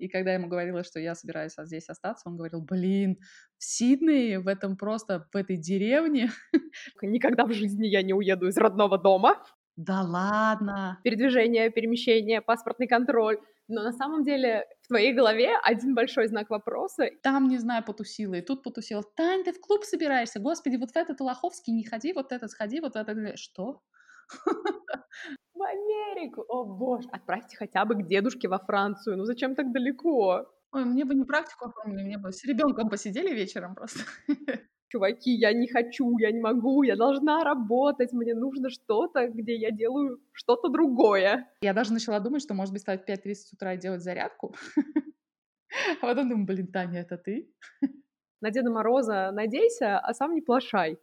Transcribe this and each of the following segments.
И когда я ему говорила, что я собираюсь здесь остаться, он говорил, блин, в Сиднее, в этом просто, в этой деревне. Никогда в жизни я не уеду из родного дома. Да ладно. Передвижение, перемещение, паспортный контроль. Но на самом деле в твоей голове один большой знак вопроса. Там, не знаю, потусила, и тут потусила. Тань, ты в клуб собираешься? Господи, вот в этот Лоховский не ходи, вот этот сходи, вот этот... Что? В Америку! О, боже! Отправьте хотя бы к дедушке во Францию. Ну зачем так далеко? Ой, мне бы не практику оформили, мне бы с ребенком посидели вечером просто. Чуваки, я не хочу, я не могу, я должна работать, мне нужно что-то, где я делаю что-то другое. Я даже начала думать, что, может быть, встать в 5.30 утра и делать зарядку. А потом думаю, блин, Таня, это ты? На Деда Мороза надейся, а сам не плашай.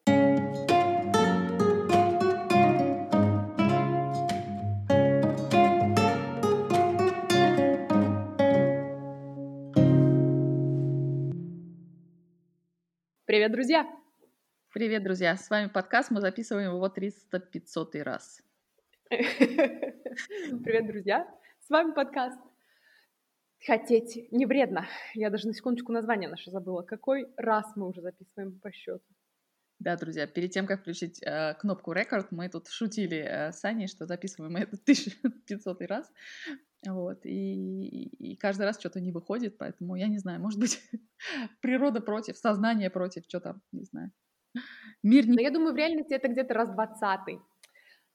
Привет, друзья! Привет, друзья! С вами подкаст, мы записываем его 300-500 раз. Привет, друзья! С вами подкаст «Хотеть не вредно». Я даже на секундочку название наше забыла. Какой раз мы уже записываем по счету? Да, друзья, перед тем, как включить э, кнопку рекорд, мы тут шутили э, с Аней, что записываем мы это 1500 раз. Вот, и, и каждый раз что-то не выходит, поэтому я не знаю, может быть, природа против, сознание против, что там, не знаю. Мир не... Но я думаю, в реальности это где-то раз двадцатый.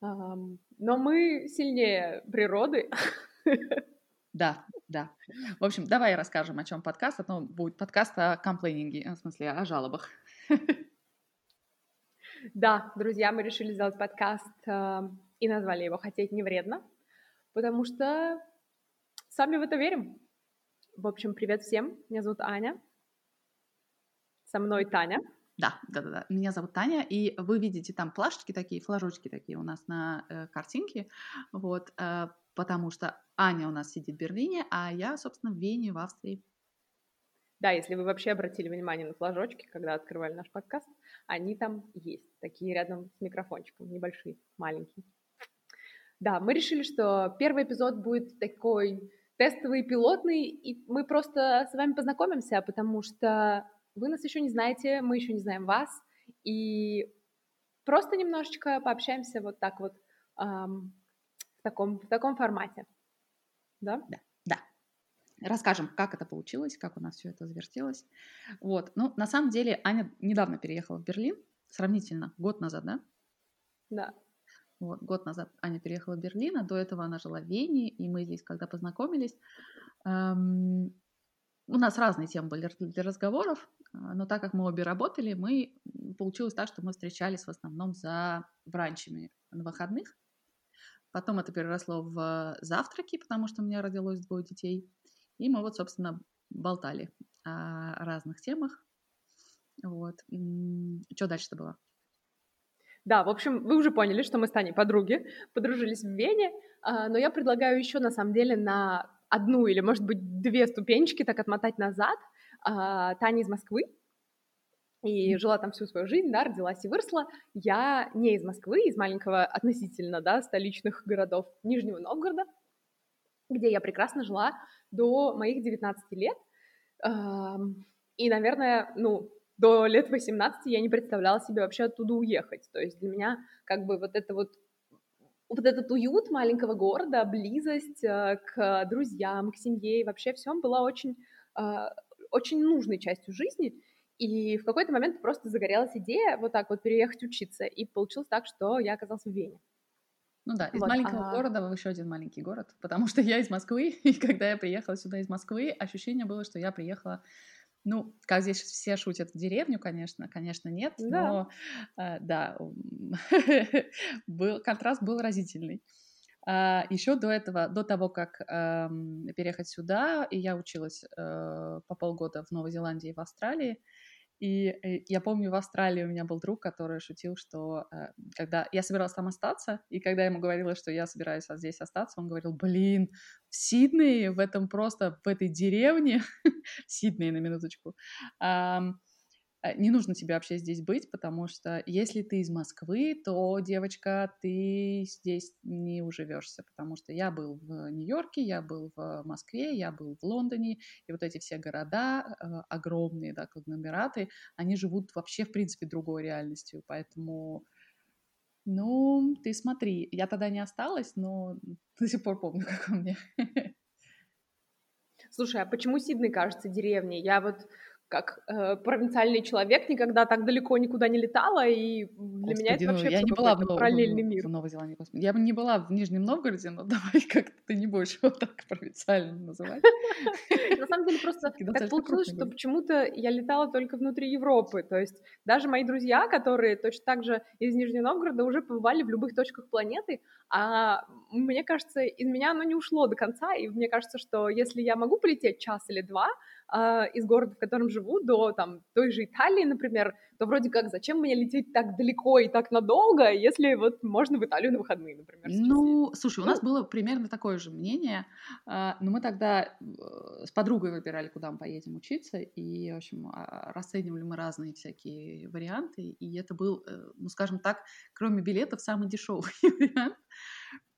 Но мы сильнее природы. Да, да. В общем, давай расскажем, о чем подкаст. Это будет подкаст о комплейнинге, в смысле, о жалобах. Да, друзья, мы решили сделать подкаст и назвали его «Хотеть не вредно», потому что Сами в это верим. В общем, привет всем. Меня зовут Аня. Со мной Таня. Да, да, да, да. Меня зовут Таня, и вы видите там плашечки такие, флажочки такие у нас на э, картинке, вот, э, потому что Аня у нас сидит в Берлине, а я, собственно, в Вене, в Австрии. Да, если вы вообще обратили внимание на флажочки, когда открывали наш подкаст, они там есть, такие рядом с микрофончиком, небольшие, маленькие. Да, мы решили, что первый эпизод будет такой тестовый, пилотный, и мы просто с вами познакомимся, потому что вы нас еще не знаете, мы еще не знаем вас, и просто немножечко пообщаемся вот так вот эм, в, таком, в таком формате. Да? Да, да. Расскажем, как это получилось, как у нас все это завертелось. Вот. Ну, на самом деле, Аня недавно переехала в Берлин, сравнительно, год назад, да? Да. Вот, год назад Аня переехала в Берлин, а до этого она жила в Вене, и мы здесь, когда познакомились, эм, у нас разные темы были для разговоров, а, но так как мы обе работали, мы получилось так, что мы встречались в основном за бранчами на выходных. Потом это переросло в завтраки, потому что у меня родилось двое детей. И мы вот, собственно, болтали о разных темах. Вот. Что дальше-то было? Да, в общем, вы уже поняли, что мы с Таней подруги, подружились в Вене, а, но я предлагаю еще, на самом деле, на одну или, может быть, две ступенечки так отмотать назад. А, Таня из Москвы, и жила там всю свою жизнь, да, родилась и выросла. Я не из Москвы, из маленького относительно, да, столичных городов Нижнего Новгорода, где я прекрасно жила до моих 19 лет. И, наверное, ну, до лет 18 я не представляла себе вообще оттуда уехать. То есть для меня как бы вот это вот вот этот уют маленького города, близость э, к друзьям, к семье и вообще всем была очень, э, очень нужной частью жизни. И в какой-то момент просто загорелась идея вот так вот переехать учиться. И получилось так, что я оказалась в Вене. Ну да, из вот, маленького а... города в еще один маленький город, потому что я из Москвы, и когда я приехала сюда из Москвы, ощущение было, что я приехала ну, как здесь все шутят, в деревню, конечно, конечно, нет, да. но э, да, был, контраст был разительный. А, еще до этого, до того, как э, переехать сюда, и я училась э, по полгода в Новой Зеландии и в Австралии, и э, я помню, в Австралии у меня был друг, который шутил, что э, когда я собиралась там остаться, и когда я ему говорила, что я собираюсь здесь остаться, он говорил, блин, в Сиднее, в этом просто, в этой деревне, Сиднее на минуточку, не нужно тебе вообще здесь быть, потому что если ты из Москвы, то, девочка, ты здесь не уживешься, потому что я был в Нью-Йорке, я был в Москве, я был в Лондоне, и вот эти все города э, огромные, да, конгломераты, они живут вообще, в принципе, другой реальностью, поэтому... Ну, ты смотри, я тогда не осталась, но до сих пор помню, как он мне. Слушай, а почему Сидней кажется деревней? Я вот как э, провинциальный человек никогда так далеко никуда не летала, и для Господи, меня это ну, вообще я не была в, параллельный мир. В Новой Зеландии. Господи. Я бы не была в Нижнем Новгороде, но давай как-то ты не будешь его так провинциально называть. На самом деле просто так получилось, что почему-то я летала только внутри Европы, то есть даже мои друзья, которые точно так же из Нижнего Новгорода уже побывали в любых точках планеты, а мне кажется, из меня оно не ушло до конца, и мне кажется, что если я могу полететь час или два, э, из города, в котором живу, до там, той же Италии, например, то вроде как зачем мне лететь так далеко и так надолго, если вот можно в Италию на выходные, например. Ну, ездить. слушай, у нас было примерно такое же мнение, э, но мы тогда э, с подругой выбирали, куда мы поедем учиться, и, в общем, а, расценивали мы разные всякие варианты, и это был, э, ну, скажем так, кроме билетов, самый дешевый вариант.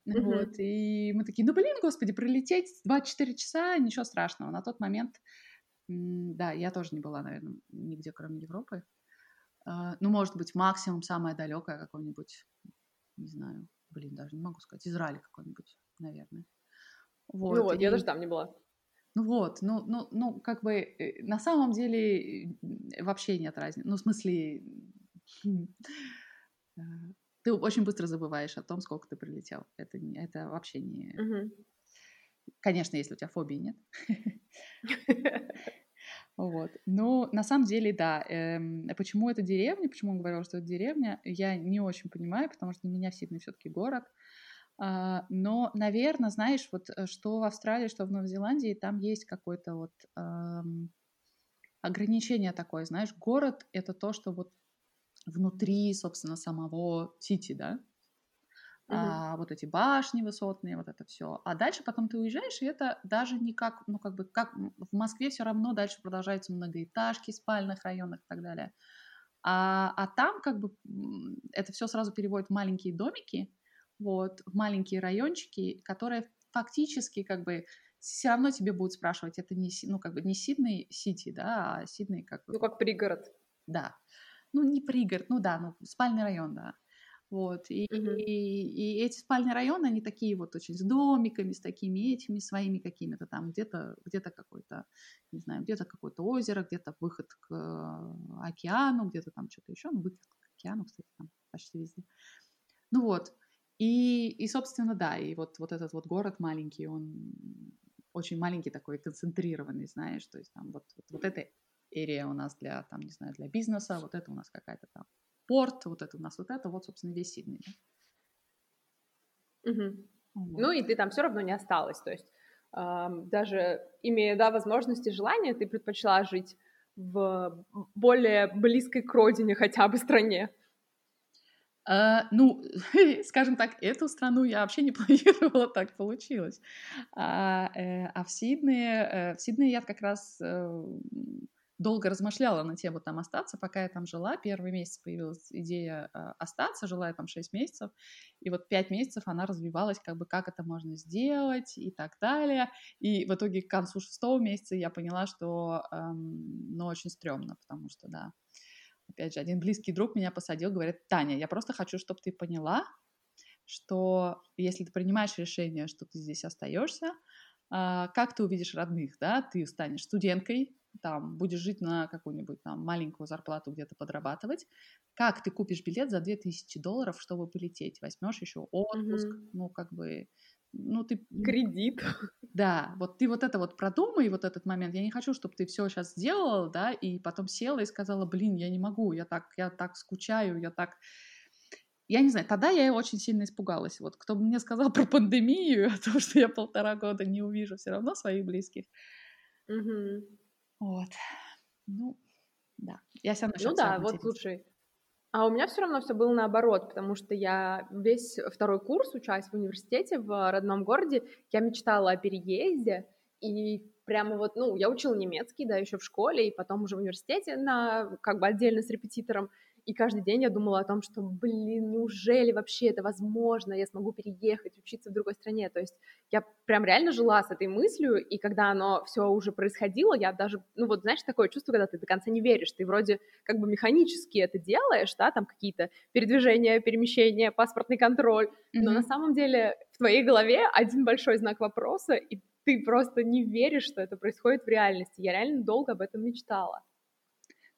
Uh-huh. Вот, и мы такие, ну, блин, господи, пролететь 24 часа, ничего страшного. На тот момент да, я тоже не была, наверное, нигде, кроме Европы. А, ну, может быть, максимум самое далекое какое-нибудь, не знаю, блин, даже не могу сказать, Израиль какой-нибудь, наверное. Вот, ну вот, и... я даже там не была. Ну вот, ну, ну, ну, как бы э, на самом деле вообще нет разницы. Ну, в смысле, э, ты очень быстро забываешь о том, сколько ты прилетел. Это, это вообще не... Угу. Конечно, если у тебя фобии нет. Вот. Но на самом деле, да. Эм, почему это деревня? Почему он говорил, что это деревня? Я не очень понимаю, потому что для меня Сидней все-таки город. А, но, наверное, знаешь, вот э, что в Австралии, что в Новой Зеландии, там есть какое-то вот эм, ограничение такое, знаешь, город — это то, что вот внутри, собственно, самого Сити, да, А, вот эти башни высотные, вот это все. А дальше потом ты уезжаешь, и это даже не как, ну как бы, как в Москве все равно дальше продолжаются многоэтажки, спальных районах и так далее. А, а там как бы это все сразу переводит в маленькие домики, вот, в маленькие райончики, которые фактически как бы все равно тебе будут спрашивать, это не, ну, как бы не Сидней Сити, да, а Сидней как бы... Ну, как пригород. Да. Ну, не пригород, ну да, ну, спальный район, да. Вот. И, mm-hmm. и, и эти спальные районы, они такие вот очень с домиками, с такими этими своими какими-то там, где-то где какой-то, не знаю, где-то какое-то озеро, где-то выход к э, океану, где-то там что-то еще, ну, выход к океану, кстати, там почти везде. Ну вот. И, и собственно, да, и вот, вот этот вот город маленький, он очень маленький такой, концентрированный, знаешь, то есть там вот, вот, вот эта эрия у нас для, там, не знаю, для бизнеса, вот это у нас какая-то там порт, вот это у нас вот это, вот, собственно, весь Сидней. Да? Угу. Вот. Ну и ты там все равно не осталась, то есть э, даже имея, да, возможности, желания, ты предпочла жить в более близкой к родине хотя бы стране. Uh, ну, скажем так, эту страну я вообще не планировала, так получилось. А, э, а в Сиднее, э, в Сиднее я как раз долго размышляла на тему там остаться, пока я там жила. Первый месяц появилась идея э, остаться, жила я там 6 месяцев, и вот 5 месяцев она развивалась, как бы как это можно сделать и так далее. И в итоге к концу шестого месяца я поняла, что эм, ну, очень стрёмно, потому что, да, опять же, один близкий друг меня посадил, говорит, Таня, я просто хочу, чтобы ты поняла, что если ты принимаешь решение, что ты здесь остаешься, а, как ты увидишь родных, да, ты станешь студенткой, там, будешь жить на какую-нибудь там маленькую зарплату где-то подрабатывать, как ты купишь билет за 2000 долларов, чтобы полететь, возьмешь еще отпуск, mm-hmm. ну, как бы, ну, ты... Кредит. Да, вот ты вот это вот продумай, вот этот момент. Я не хочу, чтобы ты все сейчас сделала, да, и потом села и сказала, блин, я не могу, я так, я так скучаю, я так я не знаю, тогда я очень сильно испугалась. Вот кто бы мне сказал про пандемию, о том, что я полтора года не увижу все равно своих близких. Угу. Вот. Ну, да. Я все равно Ну да, вот слушай. А у меня все равно все было наоборот, потому что я весь второй курс, учась в университете в родном городе, я мечтала о переезде, и прямо вот, ну, я учила немецкий, да, еще в школе, и потом уже в университете на, как бы отдельно с репетитором, и каждый день я думала о том, что, блин, неужели вообще это возможно, я смогу переехать, учиться в другой стране. То есть я прям реально жила с этой мыслью, и когда оно все уже происходило, я даже, ну вот знаешь, такое чувство, когда ты до конца не веришь, ты вроде как бы механически это делаешь, да, там какие-то передвижения, перемещения, паспортный контроль, mm-hmm. но на самом деле в твоей голове один большой знак вопроса, и ты просто не веришь, что это происходит в реальности. Я реально долго об этом мечтала.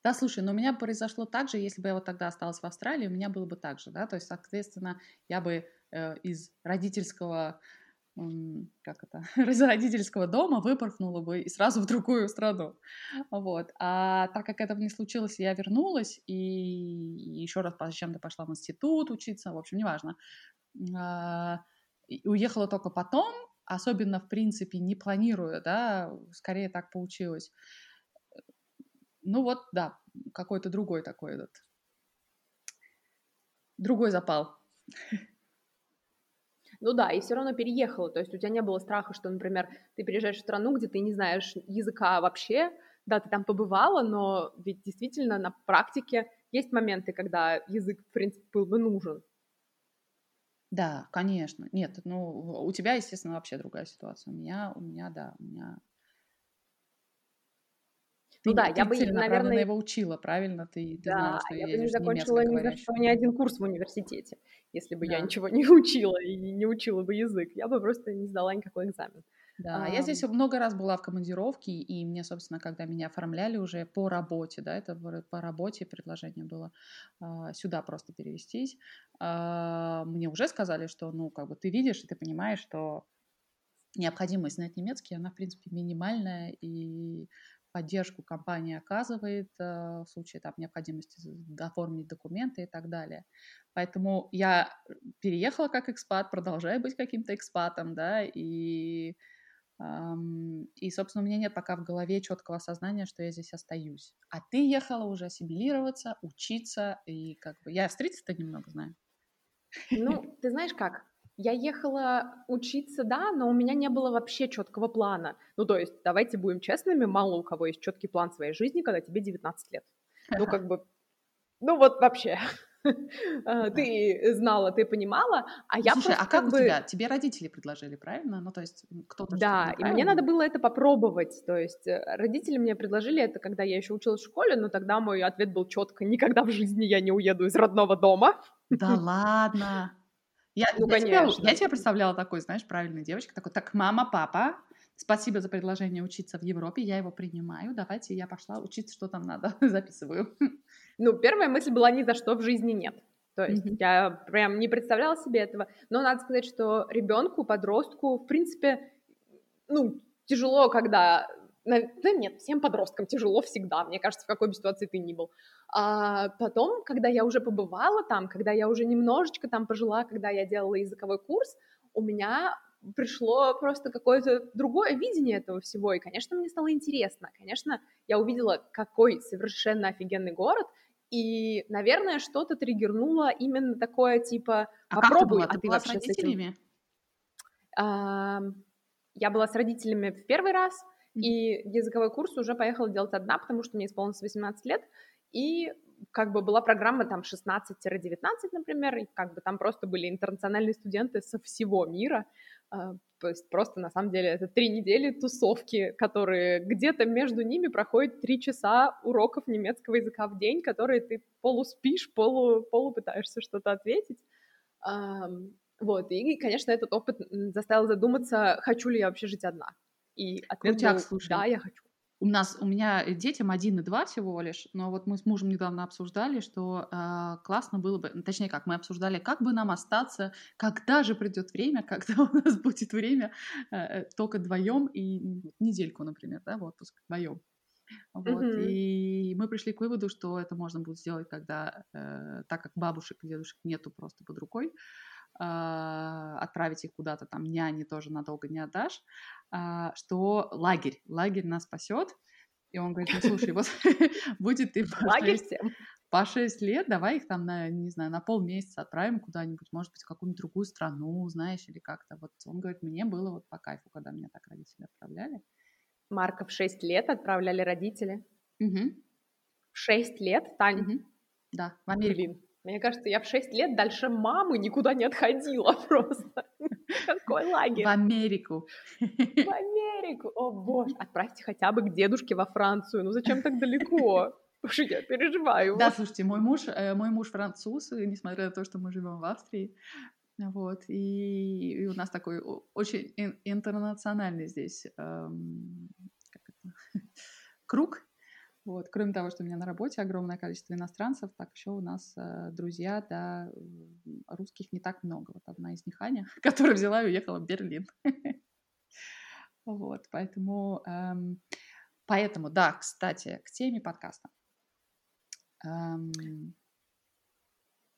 Да, слушай, но у меня произошло так же, если бы я вот тогда осталась в Австралии, у меня было бы так же, да, то есть, соответственно, я бы э, из родительского как это, из родительского дома выпорхнула бы и сразу в другую страну. Вот. А так как этого не случилось, я вернулась и еще раз зачем-то пошла в институт учиться, в общем, неважно. А, уехала только потом, особенно, в принципе, не планируя, да, скорее так получилось. Ну вот, да, какой-то другой такой этот, другой запал. Ну да, и все равно переехала, то есть у тебя не было страха, что, например, ты переезжаешь в страну, где ты не знаешь языка вообще, да, ты там побывала, но ведь действительно на практике есть моменты, когда язык, в принципе, был бы нужен. Да, конечно. Нет, ну, у тебя, естественно, вообще другая ситуация. У меня, у меня, да, у меня ну да, я бы, наверное, его учила, правильно? Ты, ты да, знала, что я, бы не закончила ни за что ни один курс в университете, если бы да. я ничего не учила и не учила бы язык. Я бы просто не сдала никакой экзамен. Да, а, я здесь много раз была в командировке, и мне, собственно, когда меня оформляли уже по работе, да, это по работе предложение было а, сюда просто перевестись, а, мне уже сказали, что, ну, как бы ты видишь и ты понимаешь, что необходимость знать немецкий, она, в принципе, минимальная, и поддержку компания оказывает э, в случае там, необходимости оформить документы и так далее. Поэтому я переехала как экспат, продолжаю быть каким-то экспатом, да, и, и, собственно, у меня нет пока в голове четкого осознания, что я здесь остаюсь. А ты ехала уже ассимилироваться, учиться, и как бы я австрийца-то немного знаю. Ну, ты знаешь как, я ехала учиться, да, но у меня не было вообще четкого плана. Ну, то есть, давайте будем честными, мало у кого есть четкий план своей жизни, когда тебе 19 лет. Ну, как бы, ну вот вообще. А, ты знала, ты понимала, а я Слушай, а как у тебя? Тебе родители предложили, правильно? Ну, то есть кто-то... Да, и мне надо было это попробовать. То есть э, родители мне предложили это, когда я еще училась в школе, но тогда мой ответ был четко, никогда в жизни я не уеду из родного дома. Да ладно? Я, ну, я, конечно. Тебя, я тебя представляла такой, знаешь, правильной девочкой, такой, так, мама, папа, спасибо за предложение учиться в Европе, я его принимаю, давайте я пошла учиться, что там надо, записываю. Ну, первая мысль была ни за что в жизни нет. То есть mm-hmm. я прям не представляла себе этого. Но надо сказать, что ребенку, подростку, в принципе, ну, тяжело, когда да нет, всем подросткам тяжело всегда, мне кажется, в какой бы ситуации ты ни был. А потом, когда я уже побывала там, когда я уже немножечко там пожила, когда я делала языковой курс, у меня пришло просто какое-то другое видение этого всего, и, конечно, мне стало интересно. Конечно, я увидела, какой совершенно офигенный город, и, наверное, что-то триггернуло именно такое, типа, а попробуй, как ты была? а ты, ты была с родителями? С. А, я была с родителями в первый раз, и языковой курс уже поехала делать одна, потому что мне исполнилось 18 лет, и как бы была программа там 16-19, например, и как бы там просто были интернациональные студенты со всего мира, а, то есть просто на самом деле это три недели тусовки, которые где-то между ними проходят три часа уроков немецкого языка в день, которые ты полуспишь, полу, полу пытаешься что-то ответить. Вот, и, конечно, этот опыт заставил задуматься, хочу ли я вообще жить одна. И ответ Крутяк, был, слушай. да, я хочу. У нас, у меня детям один и два всего лишь, но вот мы с мужем недавно обсуждали, что э, классно было бы, точнее как, мы обсуждали, как бы нам остаться, когда же придет время, когда у нас будет время э, только вдвоем и недельку, например, да, в отпуск вдвоем. Вот. Mm-hmm. И мы пришли к выводу, что это можно будет сделать, когда, э, так как бабушек и дедушек нету просто под рукой, а, отправить их куда-то там няни тоже надолго не отдашь, что лагерь, лагерь нас спасет. И он говорит, ну слушай, вот будет ты по 6, по 6 лет, давай их там на, не знаю, на полмесяца отправим куда-нибудь, может быть, в какую-нибудь другую страну, знаешь, или как-то. Вот он говорит, мне было вот по кайфу, когда меня так родители отправляли. Марка в 6 лет отправляли родители. Угу. В 6 лет, Тань? Угу. Да, в Америку. Блин, мне кажется, я в 6 лет дальше мамы никуда не отходила просто. Какой лагерь? В Америку. В Америку, о боже. Отправьте хотя бы к дедушке во Францию, ну зачем так далеко? Что я переживаю. Да, слушайте, мой муж, э, мой муж француз, несмотря на то, что мы живем в Австрии, вот, и, и у нас такой очень интернациональный здесь эм, круг. Вот, кроме того, что у меня на работе огромное количество иностранцев, так еще у нас э, друзья, да, русских не так много. Вот одна из них Аня, которая взяла и уехала в Берлин. Вот, поэтому, эм, поэтому, да, кстати, к теме подкаста. Эм,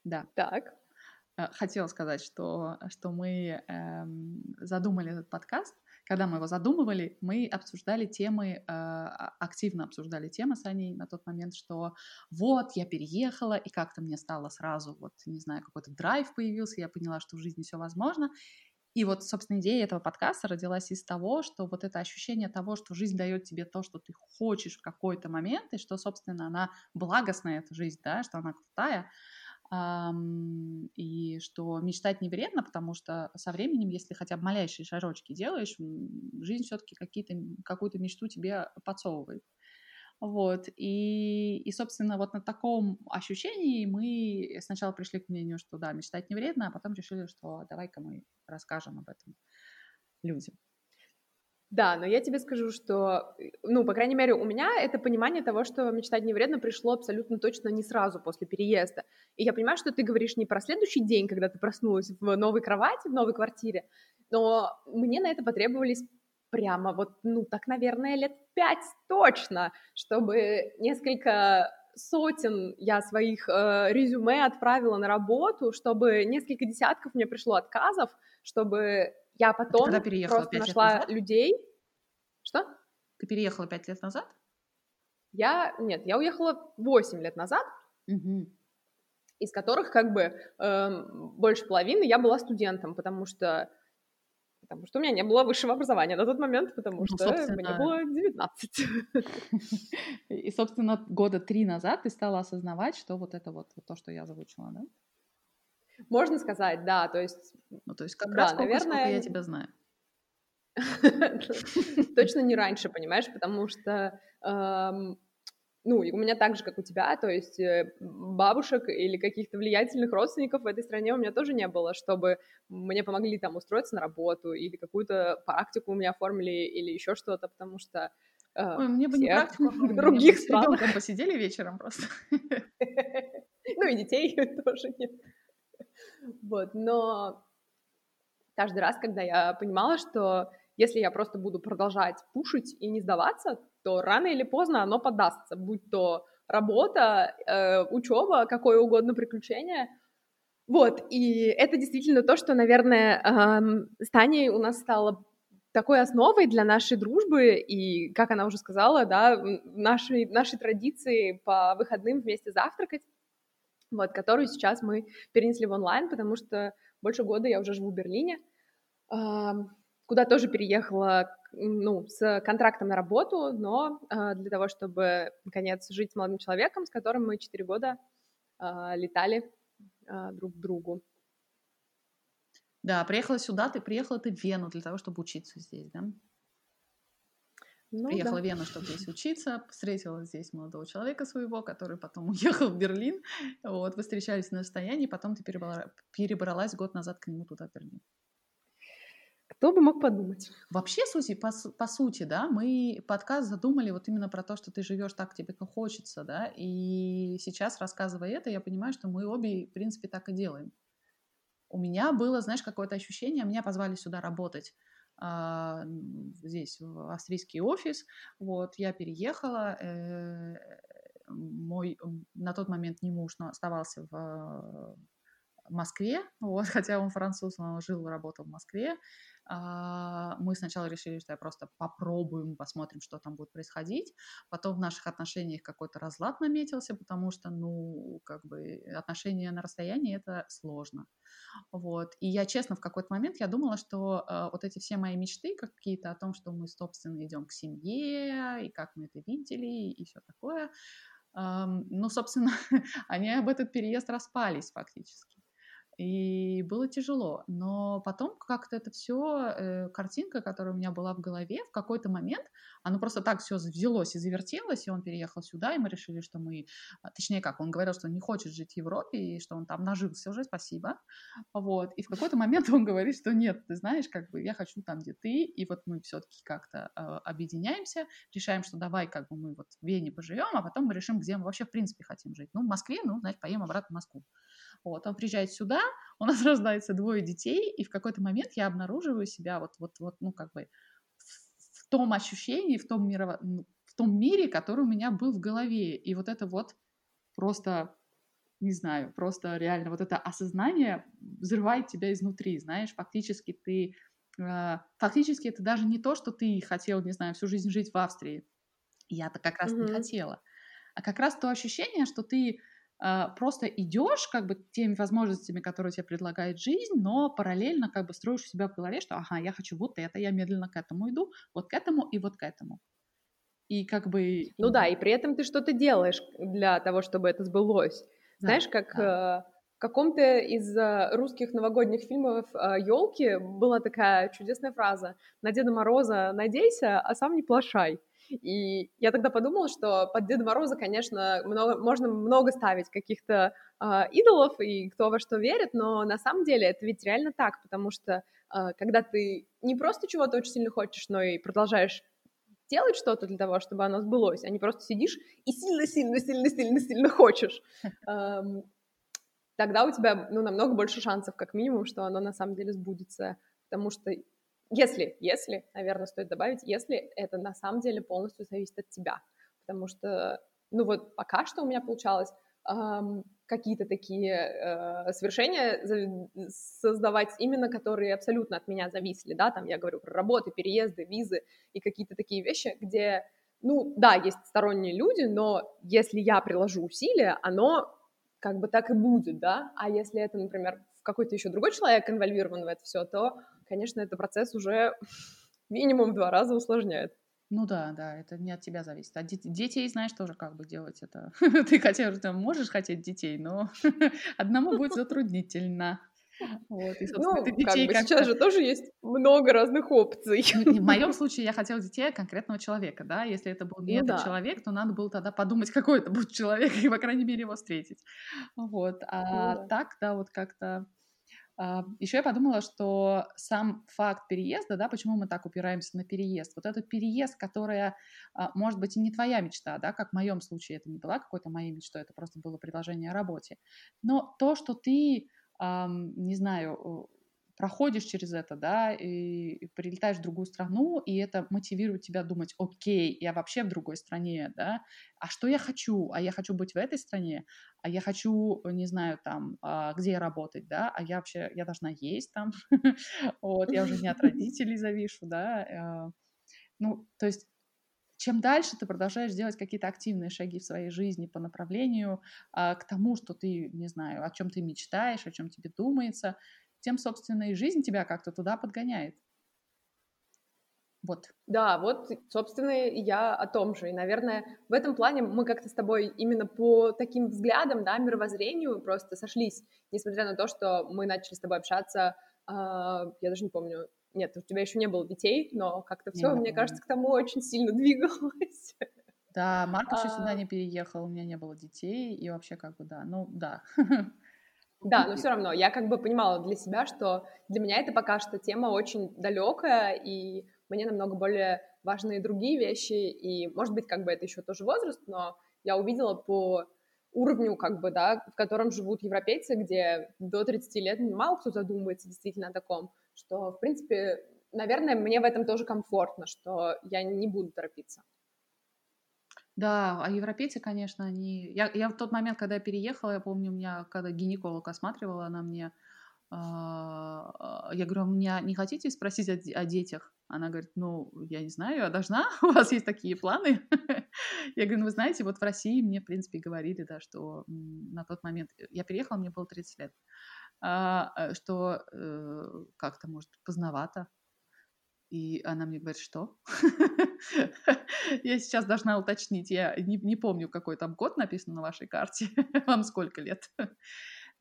да. Так. Э, хотела сказать, что, что мы эм, задумали этот подкаст. Когда мы его задумывали, мы обсуждали темы, э, а, активно обсуждали темы с Аней на тот момент, что вот, я переехала, и как-то мне стало сразу, вот, не знаю, какой-то драйв появился, я поняла, что в жизни все возможно. И вот, собственно, идея этого подкаста родилась из того, что вот это ощущение того, что жизнь дает тебе то, что ты хочешь в какой-то момент, и что, собственно, она благостная, эта жизнь, да, что она крутая, и что мечтать не вредно, потому что со временем, если хотя бы малейшие шажочки делаешь, жизнь все-таки какую-то мечту тебе подсовывает. Вот, и, и, собственно, вот на таком ощущении мы сначала пришли к мнению, что да, мечтать не вредно, а потом решили, что давай-ка мы расскажем об этом людям. Да, но я тебе скажу, что, ну, по крайней мере, у меня это понимание того, что мечтать не вредно, пришло абсолютно точно не сразу после переезда. И я понимаю, что ты говоришь не про следующий день, когда ты проснулась в новой кровати, в новой квартире, но мне на это потребовались прямо вот, ну, так, наверное, лет пять точно, чтобы несколько сотен я своих э, резюме отправила на работу, чтобы несколько десятков мне пришло отказов, чтобы я потом а ты просто нашла людей. Что? Ты переехала пять лет назад? Я, нет, я уехала 8 лет назад, угу. из которых как бы э, больше половины я была студентом, потому что потому что у меня не было высшего образования на тот момент, потому ну, что собственно... мне было 19. И, собственно, года три назад ты стала осознавать, что вот это вот, вот то, что я озвучила, да? Можно сказать, да, то есть... Ну, то есть как да, раз сколько, наверное... сколько я тебя знаю. Точно не раньше, понимаешь, потому что ну, у меня так же, как у тебя, то есть э, бабушек или каких-то влиятельных родственников в этой стране у меня тоже не было, чтобы мне помогли там устроиться на работу или какую-то практику у меня оформили или еще что-то, потому что э, Ой, мне бы не практику, других странах. посидели вечером просто. Ну и детей тоже нет. Вот, но каждый раз, когда я понимала, что если я просто буду продолжать пушить и не сдаваться, то рано или поздно оно подастся, будь то работа, э, учеба, какое угодно приключение. Вот, и это действительно то, что, наверное, э, с Таней у нас стало такой основой для нашей дружбы, и, как она уже сказала, да, нашей, нашей традиции по выходным вместе завтракать вот, которую сейчас мы перенесли в онлайн, потому что больше года я уже живу в Берлине, куда тоже переехала ну, с контрактом на работу, но а, для того, чтобы, наконец, жить с молодым человеком, с которым мы четыре года а, летали а, друг к другу. Да, приехала сюда, ты приехала ты в Вену для того, чтобы учиться здесь, да? Ну, Приехала да. в Вену, чтобы здесь учиться, встретила здесь молодого человека своего, который потом уехал в Берлин. Вот, вы встречались на расстоянии, потом ты перебрала, перебралась год назад к нему туда, в Берлин. Кто бы мог подумать? Вообще, сути, по, по сути, да, мы подкаст задумали вот именно про то, что ты живешь так, тебе как хочется, да, и сейчас, рассказывая это, я понимаю, что мы обе, в принципе, так и делаем. У меня было, знаешь, какое-то ощущение, меня позвали сюда работать здесь, в австрийский офис. Вот, я переехала, э, мой на тот момент не муж, но оставался в Москве, вот, хотя он француз, но жил, работал в Москве. А, мы сначала решили, что я просто попробуем, посмотрим, что там будет происходить. Потом в наших отношениях какой-то разлад наметился, потому что, ну, как бы отношения на расстоянии — это сложно. Вот. И я, честно, в какой-то момент я думала, что э, вот эти все мои мечты какие-то о том, что мы, собственно, идем к семье, и как мы это видели, и все такое, э, ну, собственно, они об этот переезд распались фактически и было тяжело. Но потом как-то это все, э, картинка, которая у меня была в голове, в какой-то момент, оно просто так все взялось и завертелось, и он переехал сюда, и мы решили, что мы, а, точнее как, он говорил, что он не хочет жить в Европе, и что он там нажился уже, спасибо. Вот. И в какой-то момент он говорит, что нет, ты знаешь, как бы я хочу там, где ты, и вот мы все-таки как-то э, объединяемся, решаем, что давай как бы мы вот в Вене поживем, а потом мы решим, где мы вообще в принципе хотим жить. Ну, в Москве, ну, значит, поедем обратно в Москву. Вот, он приезжает сюда, у нас рождается двое детей, и в какой-то момент я обнаруживаю себя вот, вот, вот, ну, как бы в, в том ощущении, в том, мирово, в том мире, который у меня был в голове. И вот это вот просто, не знаю, просто реально вот это осознание взрывает тебя изнутри, знаешь, фактически ты, э, фактически это даже не то, что ты хотел, не знаю, всю жизнь жить в Австрии. Я-то как раз mm-hmm. не хотела. А как раз то ощущение, что ты просто идешь как бы теми возможностями, которые тебе предлагает жизнь, но параллельно как бы строишь у себя в голове, что ага, я хочу вот это, я медленно к этому иду, вот к этому и вот к этому. И как бы... Ну да, и при этом ты что-то делаешь для того, чтобы это сбылось. Да, Знаешь, как да. Э, в каком-то из э, русских новогодних фильмов «Елки» э, была такая чудесная фраза «На Деда Мороза надейся, а сам не плашай». И я тогда подумала, что под Деда Мороза, конечно, много, можно много ставить каких-то э, идолов и кто во что верит, но на самом деле это ведь реально так, потому что э, когда ты не просто чего-то очень сильно хочешь, но и продолжаешь делать что-то для того, чтобы оно сбылось, а не просто сидишь и сильно-сильно-сильно-сильно-сильно хочешь, эм, тогда у тебя, ну, намного больше шансов, как минимум, что оно на самом деле сбудется, потому что если, если, наверное, стоит добавить, если это на самом деле полностью зависит от тебя. Потому что, ну вот пока что у меня получалось эм, какие-то такие э, совершения создавать именно, которые абсолютно от меня зависели, да, там я говорю про работы, переезды, визы и какие-то такие вещи, где, ну, да, есть сторонние люди, но если я приложу усилия, оно как бы так и будет, да, а если это, например, какой-то еще другой человек инвольвирован в это все, то конечно, это процесс уже минимум в два раза усложняет. Ну да, да, это не от тебя зависит. А дети, детей, знаешь, тоже как бы делать это. Ты хотя ты можешь хотеть детей, но одному будет затруднительно. Вот, и, ну, ты детей как бы сейчас же тоже есть много разных опций. Ну, в моем случае я хотела детей конкретного человека, да, если это был не ну, этот да. человек, то надо было тогда подумать, какой это будет человек, и, по крайней мере, его встретить. Вот, а ну, да. так, да, вот как-то а, Еще я подумала, что сам факт переезда, да, почему мы так упираемся на переезд, вот этот переезд, которая, а, может быть, и не твоя мечта, да, как в моем случае это не была какой-то моей мечтой, это просто было предложение о работе, но то, что ты, не знаю, проходишь через это, да, и прилетаешь в другую страну, и это мотивирует тебя думать, окей, я вообще в другой стране, да, а что я хочу? А я хочу быть в этой стране, а я хочу, не знаю, там, а, где работать, да, а я вообще, я должна есть там, вот, я уже не от родителей завишу, да, а. ну, то есть чем дальше ты продолжаешь делать какие-то активные шаги в своей жизни по направлению а, к тому, что ты, не знаю, о чем ты мечтаешь, о чем тебе думается, тем, собственно, и жизнь тебя как-то туда подгоняет. Вот. Да, вот, собственно, я о том же. И, наверное, в этом плане мы как-то с тобой именно по таким взглядам, да, мировоззрению просто сошлись, несмотря на то, что мы начали с тобой общаться, э, я даже не помню, нет, у тебя еще не было детей, но как-то все, мне кажется, к тому очень сильно двигалось. Да, Марк еще а... сюда не переехал, у меня не было детей, и вообще как бы да, ну да. Да, но все равно я как бы понимала для себя, что для меня это пока что тема очень далекая, и мне намного более важны другие вещи, и, может быть, как бы это еще тоже возраст, но я увидела по уровню, как бы, да, в котором живут европейцы, где до 30 лет мало кто задумывается действительно о таком, что, в принципе, наверное, мне в этом тоже комфортно, что я не буду торопиться. Да, а европейцы, конечно, они... Я, я в тот момент, когда я переехала, я помню, у меня, когда гинеколог осматривала, она мне а, я говорю, «А меня не хотите спросить о, о детях? Она говорит, ну, я не знаю, я должна, у вас есть такие планы? Я говорю, ну, вы знаете, вот в России мне, в принципе, говорили, да, что на тот момент, я переехала, мне было 30 лет, а, что э, как-то, может, поздновато. И она мне говорит, что? я сейчас должна уточнить, я не, не помню, какой там год написан на вашей карте, вам сколько лет?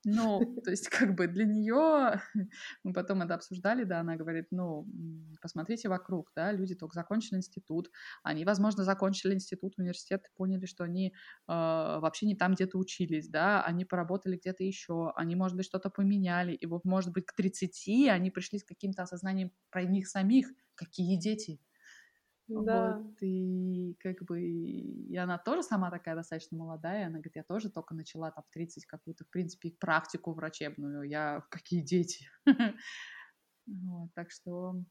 Ну, то есть, как бы для нее, мы потом это обсуждали, да, она говорит, ну, посмотрите вокруг, да, люди только закончили институт, они, возможно, закончили институт, университет, поняли, что они э, вообще не там где-то учились, да, они поработали где-то еще, они, может быть, что-то поменяли, и вот, может быть, к 30 они пришли с каким-то осознанием про них самих, какие дети, да. Вот, и как бы, и она тоже сама такая достаточно молодая, она говорит, я тоже только начала там в 30 какую-то, в принципе, практику врачебную, я, какие дети. вот, так что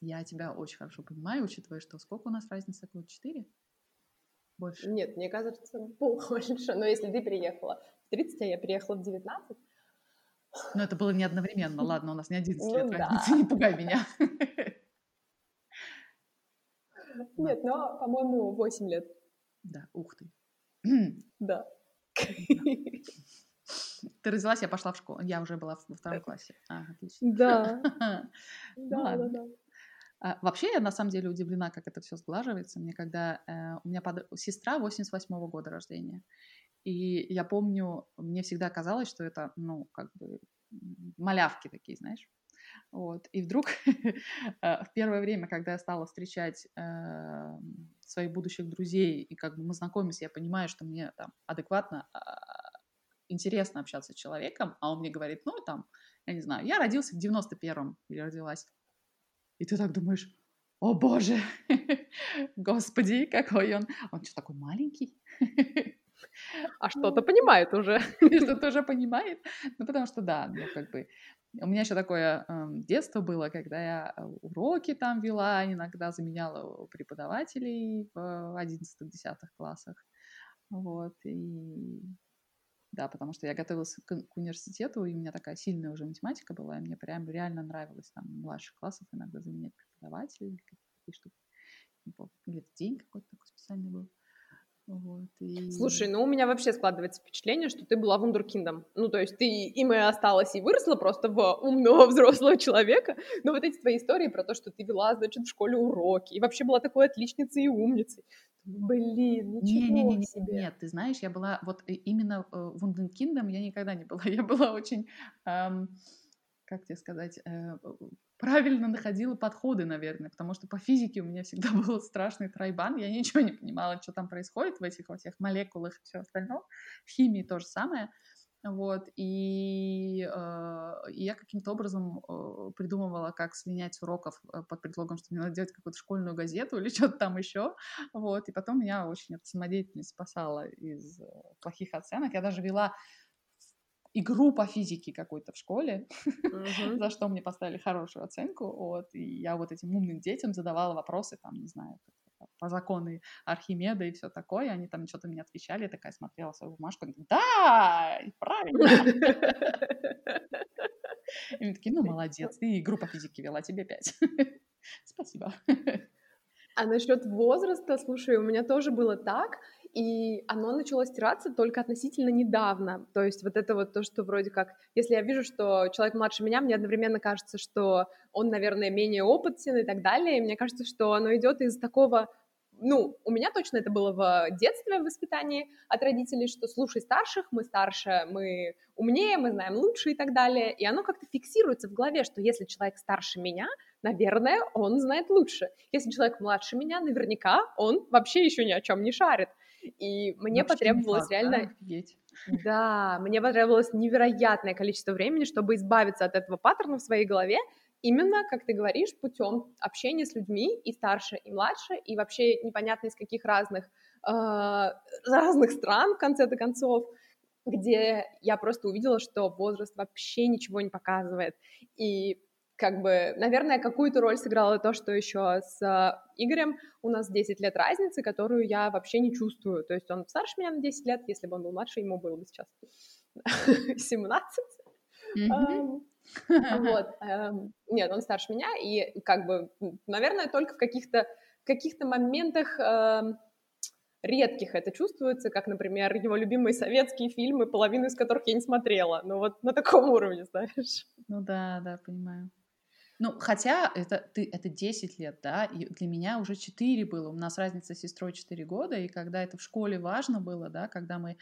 я тебя очень хорошо понимаю, учитывая, что сколько у нас разница, год? Четыре? Больше? Нет, мне кажется, больше, но если ты переехала в 30, а я переехала в 19, ну, это было не одновременно. Ладно, у нас не 11 лет ну, разницы, не пугай меня. Нет, но, по-моему, 8 лет. Да, ух ты. Да. Ты родилась, я пошла в школу. Я уже была во втором классе. А, отлично. Да. Ну да, да, да. А, вообще, я на самом деле удивлена, как это все сглаживается. Мне когда... Э, у меня под... сестра 88-го года рождения. И я помню, мне всегда казалось, что это, ну, как бы малявки такие, знаешь. Вот. И вдруг э, в первое время, когда я стала встречать э, своих будущих друзей, и как бы мы знакомимся, я понимаю, что мне там адекватно э, интересно общаться с человеком, а он мне говорит, ну, там, я не знаю, я родился в 91-м, или родилась. И ты так думаешь, о боже, господи, какой он. Он что, такой маленький? А что-то понимает уже. Что-то уже понимает. Ну, потому что, да, ну, как бы... У меня еще такое э, детство было, когда я э, уроки там вела, иногда заменяла преподавателей в 11-10 классах. Вот, и да, потому что я готовилась к, к университету, и у меня такая сильная уже математика была, и мне прям реально нравилось там младших классах иногда заменять преподавателей, какие штуки. Или день какой-то такой специальный был. Вот, и... Слушай, ну у меня вообще складывается впечатление, что ты была вундеркиндом. Ну, то есть ты им и осталась, и выросла просто в умного взрослого человека. Но вот эти твои истории про то, что ты вела, значит, в школе уроки, и вообще была такой отличницей и умницей. Блин, ничего не, не, не, себе. Нет, ты знаешь, я была вот именно э, вундеркиндом я никогда не была. Я была очень, эм, как тебе сказать, э, правильно находила подходы, наверное, потому что по физике у меня всегда был страшный тройбан, я ничего не понимала, что там происходит в этих во всех молекулах и все остальное. В химии то же самое. Вот, и, э, я каким-то образом э, придумывала, как слинять с уроков э, под предлогом, что мне надо делать какую-то школьную газету или что-то там еще, вот, и потом меня очень эта самодеятельность спасала из э, плохих оценок. Я даже вела игру по физике какой-то в школе, uh-huh. за что мне поставили хорошую оценку, вот, и я вот этим умным детям задавала вопросы, там, не знаю, по законы Архимеда и все такое, они там что-то мне отвечали, я такая смотрела свою бумажку, да, правильно. И они такие, ну, молодец, ты игру по физике вела, тебе пять. Спасибо. А насчет возраста, слушай, у меня тоже было так, и оно начало стираться только относительно недавно. То есть вот это вот то, что вроде как, если я вижу, что человек младше меня, мне одновременно кажется, что он, наверное, менее опытен и так далее, и мне кажется, что оно идет из такого ну, у меня точно это было в детстве, в воспитании от родителей, что слушай старших, мы старше, мы умнее, мы знаем лучше и так далее. И оно как-то фиксируется в голове, что если человек старше меня, наверное, он знает лучше. Если человек младше меня, наверняка он вообще еще ни о чем не шарит. И мне вообще потребовалось реально... Да? да, мне потребовалось невероятное количество времени, чтобы избавиться от этого паттерна в своей голове именно, как ты говоришь, путем общения с людьми и старше, и младше, и вообще непонятно из каких разных, э, разных стран, в конце-то концов, где я просто увидела, что возраст вообще ничего не показывает. И как бы, наверное, какую-то роль сыграло то, что еще с Игорем у нас 10 лет разницы, которую я вообще не чувствую. То есть он старше меня на 10 лет, если бы он был младше, ему было бы сейчас 17. Вот. Эм, нет, он старше меня, и как бы, наверное, только в каких-то каких-то моментах эм, редких это чувствуется, как, например, его любимые советские фильмы, половину из которых я не смотрела. Ну вот на таком уровне, знаешь. Ну да, да, понимаю. Ну, хотя это, ты, это 10 лет, да, и для меня уже 4 было. У нас разница с сестрой 4 года, и когда это в школе важно было, да, когда мы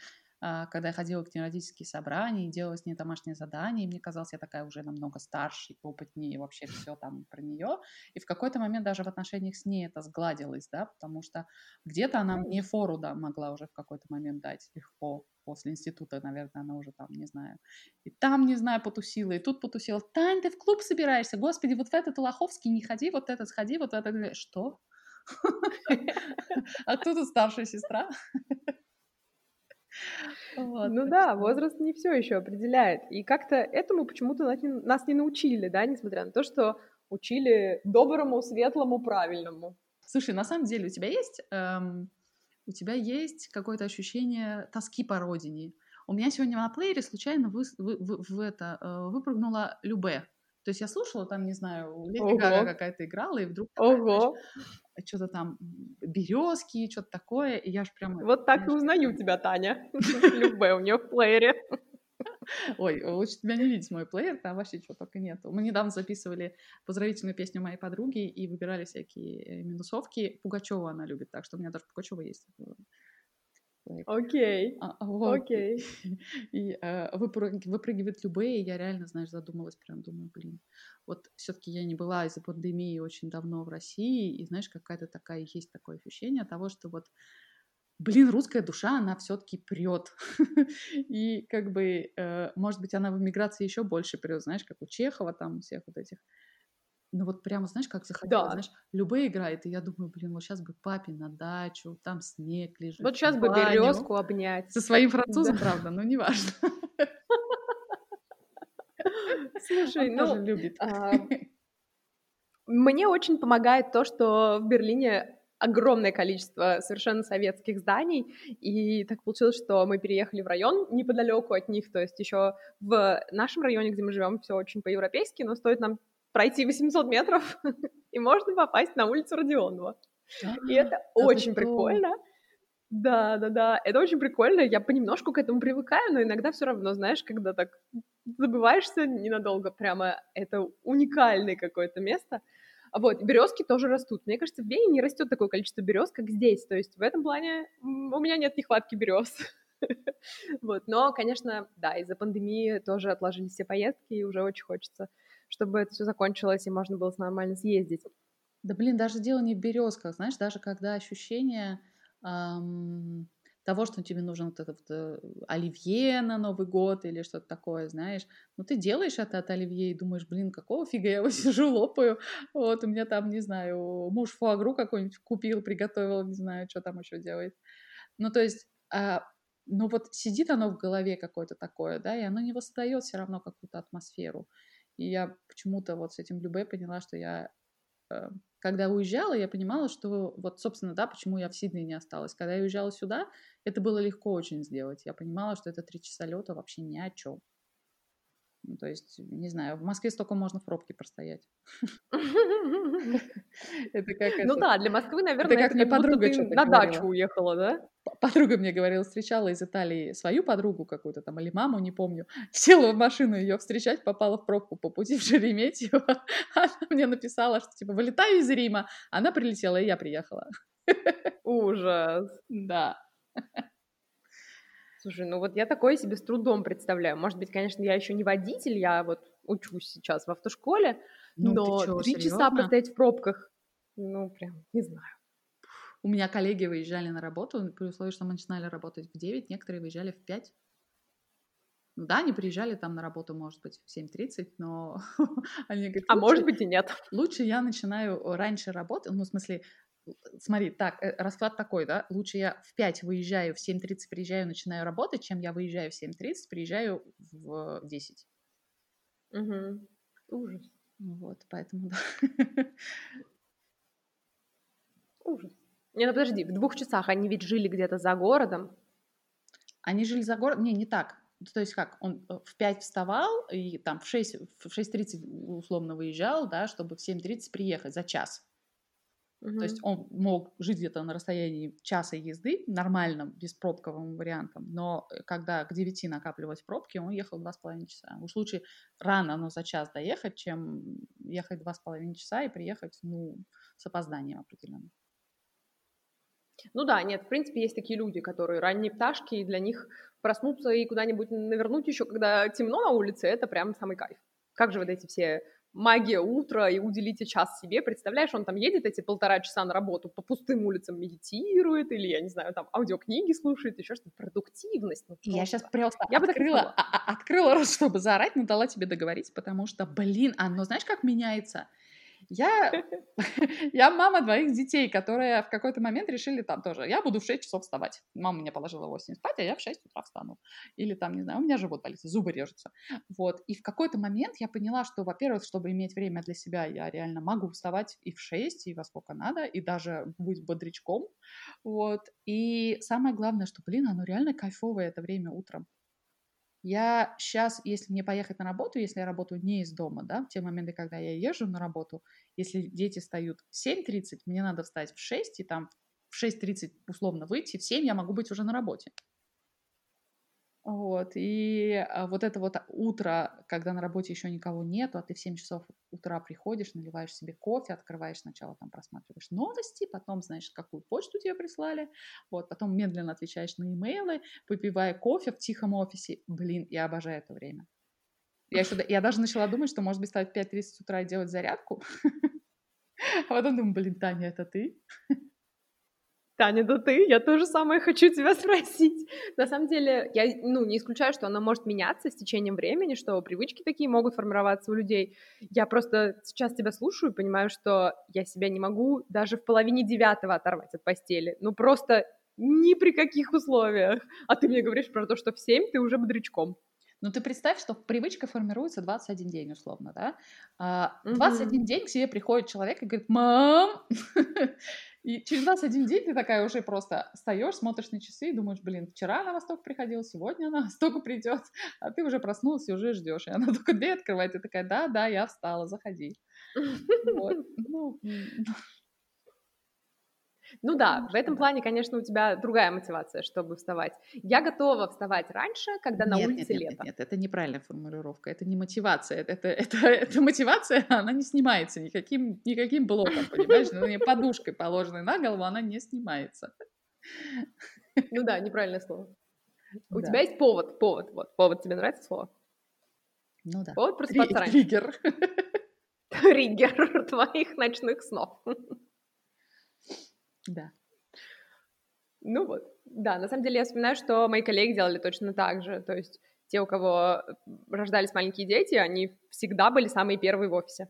когда я ходила к ней на родительские собрания и делала с ней домашние задания, и мне казалось, я такая уже намного старше, опытнее, и вообще все там про нее. И в какой-то момент даже в отношениях с ней это сгладилось, да, потому что где-то она мне фору, да, могла уже в какой-то момент дать легко. После института, наверное, она уже там, не знаю, и там, не знаю, потусила, и тут потусила. Тань, ты в клуб собираешься? Господи, вот в этот Лоховский не ходи, вот этот сходи, вот этот... Что? А кто тут старшая сестра? Вот, ну да, возраст не все еще определяет. И как-то этому почему-то нас не, научили, да, несмотря на то, что учили доброму, светлому, правильному. Слушай, на самом деле у тебя есть, эм, у тебя есть какое-то ощущение тоски по родине. У меня сегодня на плеере случайно вы, вы, вы, в это, э, выпрыгнула Любе. То есть я слушала, там, не знаю, Леди Гага какая-то играла, и вдруг Ого. Что-то там березки, что-то такое, и я ж прям... Вот так и узнаю тебя, Таня. Любэ у нее в плеере. Ой, лучше тебя не видеть, мой плеер, там вообще чего только нету. Мы недавно записывали поздравительную песню моей подруги и выбирали всякие э, минусовки. Пугачева она любит, так что у меня даже Пугачева есть Окей. А, вот. Окей. И выпрыг, выпрыгивают любые, я реально, знаешь, задумалась, прям думаю, блин, вот все-таки я не была из-за пандемии очень давно в России, и знаешь, какая-то такая, есть такое ощущение того, что вот блин, русская душа, она все-таки прет. и как бы, э, может быть, она в эмиграции еще больше прет, знаешь, как у Чехова там, всех вот этих ну вот прямо, знаешь, как захотела, да. знаешь, любые играет, и я думаю, блин, вот сейчас бы папе на дачу, там снег лежит. Вот сейчас бы березку обнять. Со своим французом, да. правда, но неважно. Слушай, Он ну, тоже любит. А, мне очень помогает то, что в Берлине огромное количество совершенно советских зданий, и так получилось, что мы переехали в район неподалеку от них, то есть еще в нашем районе, где мы живем, все очень по-европейски, но стоит нам пройти 800 метров, и можно попасть на улицу Родионова. И это очень прикольно. Да, да, да, это очень прикольно. Я понемножку к этому привыкаю, но иногда все равно, знаешь, когда так забываешься ненадолго, прямо это уникальное какое-то место. Вот, березки тоже растут. Мне кажется, в Вене не растет такое количество берез, как здесь. То есть в этом плане у меня нет нехватки берез. Вот, но, конечно, да, из-за пандемии тоже отложились все поездки, и уже очень хочется чтобы это все закончилось и можно было нормально съездить. Да блин, даже дело не в березках, знаешь, даже когда ощущение эм, того, что тебе нужен вот этот вот, э, оливье на Новый год или что-то такое, знаешь, ну ты делаешь это от оливье и думаешь, блин, какого фига я его сижу, лопаю, вот у меня там, не знаю, муж фуагру какой-нибудь купил, приготовил, не знаю, что там еще делает. Ну то есть, э, ну вот сидит оно в голове какое-то такое, да, и оно не воссоздает все равно какую-то атмосферу. И я почему-то вот с этим Любе поняла, что я, э, когда уезжала, я понимала, что вот, собственно, да, почему я в Сиднее не осталась. Когда я уезжала сюда, это было легко очень сделать. Я понимала, что это три часа лета вообще ни о чем. Ну, то есть, не знаю, в Москве столько можно в пробке простоять. Это как Ну да, для Москвы, наверное, это как мне подруга на дачу уехала, да? Подруга мне говорила, встречала из Италии свою подругу какую-то там, или маму, не помню. Села в машину ее встречать, попала в пробку по пути в Шереметьево. Она мне написала, что типа вылетаю из Рима. Она прилетела, и я приехала. Ужас. Да. Слушай, ну вот я такое себе с трудом представляю. Может быть, конечно, я еще не водитель, я вот учусь сейчас в автошколе, ну, но три часа простоять в пробках, ну, прям, не знаю. У меня коллеги выезжали на работу, при условии, что мы начинали работать в 9, некоторые выезжали в 5. Ну да, они приезжали там на работу, может быть, в 7.30, но они говорят... А может быть и нет. Лучше я начинаю раньше работать, ну, в смысле, смотри, так, э, расклад такой, да, лучше я в 5 выезжаю, в 7.30 приезжаю, начинаю работать, чем я выезжаю в 7.30, приезжаю в 10. Угу. Ужас. Вот, поэтому, да. Ужас. Не, ну подожди, в двух часах они ведь жили где-то за городом. Они жили за городом? Не, не так. то есть как, он э, в 5 вставал и там в 6, в 6.30 условно выезжал, да, чтобы в 7.30 приехать за час. Угу. То есть он мог жить где-то на расстоянии часа езды, нормальным, беспробковым вариантом, но э, когда к 9 накапливались пробки, он ехал 2,5 часа. Уж лучше рано, но за час доехать, чем ехать 2,5 часа и приехать, ну, с опозданием определенным. Ну да, нет, в принципе, есть такие люди, которые ранние пташки, и для них проснуться и куда-нибудь навернуть еще, когда темно на улице, это прям самый кайф. Как же вот эти все магия утра и уделите час себе. Представляешь, он там едет эти полтора часа на работу, по пустым улицам медитирует или, я не знаю, там аудиокниги слушает, еще что-то. Продуктивность. Ну, я сейчас просто я открыла, бы а, а, открыла рот, чтобы заорать, но дала тебе договорить, потому что, блин, оно знаешь, как меняется? Я, я мама двоих детей, которые в какой-то момент решили там тоже, я буду в 6 часов вставать. Мама меня положила в 8 спать, а я в 6 утра встану. Или там, не знаю, у меня живот болит, зубы режутся. Вот. И в какой-то момент я поняла, что, во-первых, чтобы иметь время для себя, я реально могу вставать и в 6, и во сколько надо, и даже быть бодрячком. Вот. И самое главное, что, блин, оно реально кайфовое это время утром. Я сейчас, если мне поехать на работу, если я работаю не из дома, да, в те моменты, когда я езжу на работу, если дети встают в 7.30, мне надо встать в 6 и там в 6.30 условно выйти, в 7 я могу быть уже на работе. Вот, и а, вот это вот утро, когда на работе еще никого нету, а ты в 7 часов утра приходишь, наливаешь себе кофе, открываешь сначала там просматриваешь новости, потом, знаешь, какую почту тебе прислали, вот, потом медленно отвечаешь на имейлы, попивая кофе в тихом офисе. Блин, я обожаю это время. Я, еще, я даже начала думать, что, может быть, встать в 5.30 утра и делать зарядку. А потом думаю, блин, Таня, это ты? Таня, да ты, я тоже самое хочу тебя спросить. На самом деле, я ну, не исключаю, что она может меняться с течением времени, что привычки такие могут формироваться у людей. Я просто сейчас тебя слушаю и понимаю, что я себя не могу даже в половине девятого оторвать от постели. Ну просто ни при каких условиях. А ты мне говоришь про то, что в семь ты уже бодрячком. Ну, ты представь, что привычка формируется 21 день, условно, да? 21 угу. день к тебе приходит человек и говорит, мам, и через 21 день ты такая уже просто встаешь, смотришь на часы и думаешь, блин, вчера она восток приходила, сегодня она восток придет, а ты уже проснулась и уже ждешь. И она только дверь открывает, и такая, да, да, я встала, заходи. Ну, ну да, в этом плане, конечно, у тебя другая мотивация, чтобы вставать. Я готова вставать раньше, когда на нет, улице нет, лето. Нет, нет, это неправильная формулировка, это не мотивация, это, это, это мотивация, она не снимается никаким, никаким блоком, понимаешь? Ну, подушкой, положенной на голову, она не снимается. Ну да, неправильное слово. У да. тебя есть повод, повод, вот, повод, тебе нравится слово? Ну да. Повод просыпаться Три, раньше. Триггер. Триггер твоих ночных снов. Да. Ну вот, да, на самом деле я вспоминаю, что мои коллеги делали точно так же, то есть те, у кого рождались маленькие дети, они всегда были самые первые в офисе.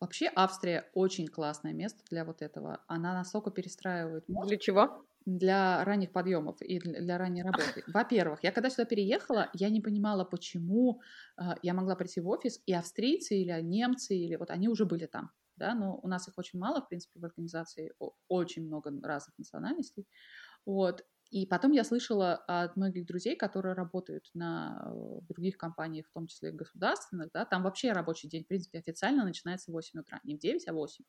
Вообще Австрия очень классное место для вот этого. Она настолько перестраивает мозг. Для чего? Для ранних подъемов и для ранней работы. Во-первых, я когда сюда переехала, я не понимала, почему э, я могла прийти в офис, и австрийцы или немцы, или вот они уже были там да, но у нас их очень мало, в принципе, в организации, очень много разных национальностей, вот, и потом я слышала от многих друзей, которые работают на э, других компаниях, в том числе государственных, да, там вообще рабочий день, в принципе, официально начинается в 8 утра, не в 9, а в 8.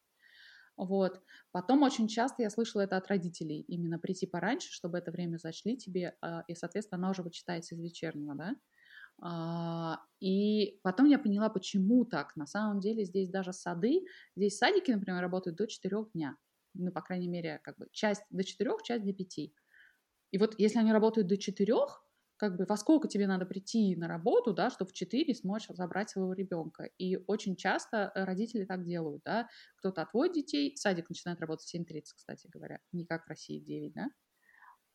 Вот. Потом очень часто я слышала это от родителей, именно прийти пораньше, чтобы это время зачли тебе, а, и, соответственно, оно уже вычитается из вечернего, да. А, и потом я поняла, почему так. На самом деле здесь даже сады, здесь садики, например, работают до 4 дня. Ну, по крайней мере, как бы часть до 4, часть до 5. И вот если они работают до 4, как бы во сколько тебе надо прийти на работу, да, чтобы в 4 смочь забрать своего ребенка. И очень часто родители так делают, да. Кто-то отводит детей, садик начинает работать в 7.30, кстати говоря, не как в России 9, да.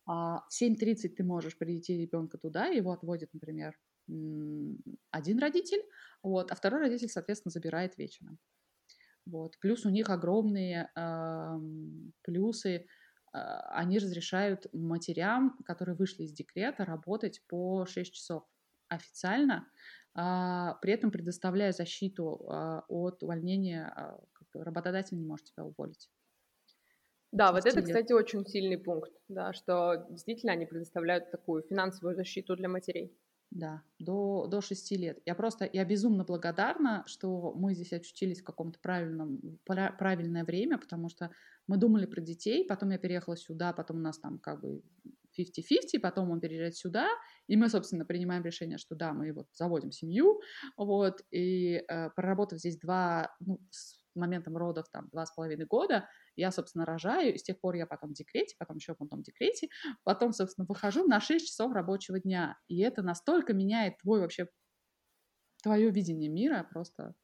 А в 7.30 ты можешь привести ребенка туда, его отводят, например, один родитель, вот, а второй родитель, соответственно, забирает вечером. Вот. Плюс у них огромные э, плюсы. Э, они разрешают матерям, которые вышли из декрета, работать по 6 часов официально, э, при этом предоставляя защиту э, от увольнения. Э, работодатель не может тебя уволить. Да, вот это, кстати, очень сильный пункт, да, что действительно они предоставляют такую финансовую защиту для матерей. Да, до, до 6 лет. Я просто, я безумно благодарна, что мы здесь очутились в каком-то правильном, правильное время, потому что мы думали про детей, потом я переехала сюда, потом у нас там как бы 50-50, потом он переезжает сюда, и мы, собственно, принимаем решение, что да, мы вот заводим семью, вот, и э, проработав здесь два, ну, с моментом родов там два с половиной года, я, собственно, рожаю, и с тех пор я потом в декрете, потом еще потом в декрете, потом, собственно, выхожу на 6 часов рабочего дня, и это настолько меняет твой вообще, твое видение мира, просто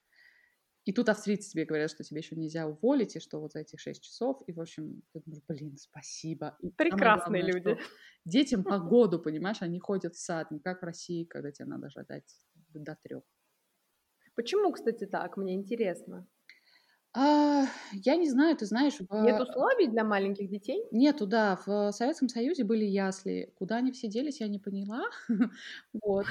и тут австрийцы тебе говорят, что тебе еще нельзя уволить, и что вот за эти шесть часов, и, в общем, ты думаешь, блин, спасибо. И Прекрасные главное, люди. Детям по году, понимаешь, они ходят в сад, не как в России, когда тебе надо ждать до трех. Почему, кстати, так? Мне интересно. А, я не знаю, ты знаешь... В... Нет условий для маленьких детей? Нету, да. В Советском Союзе были ясли. Куда они все делись, я не поняла. вот.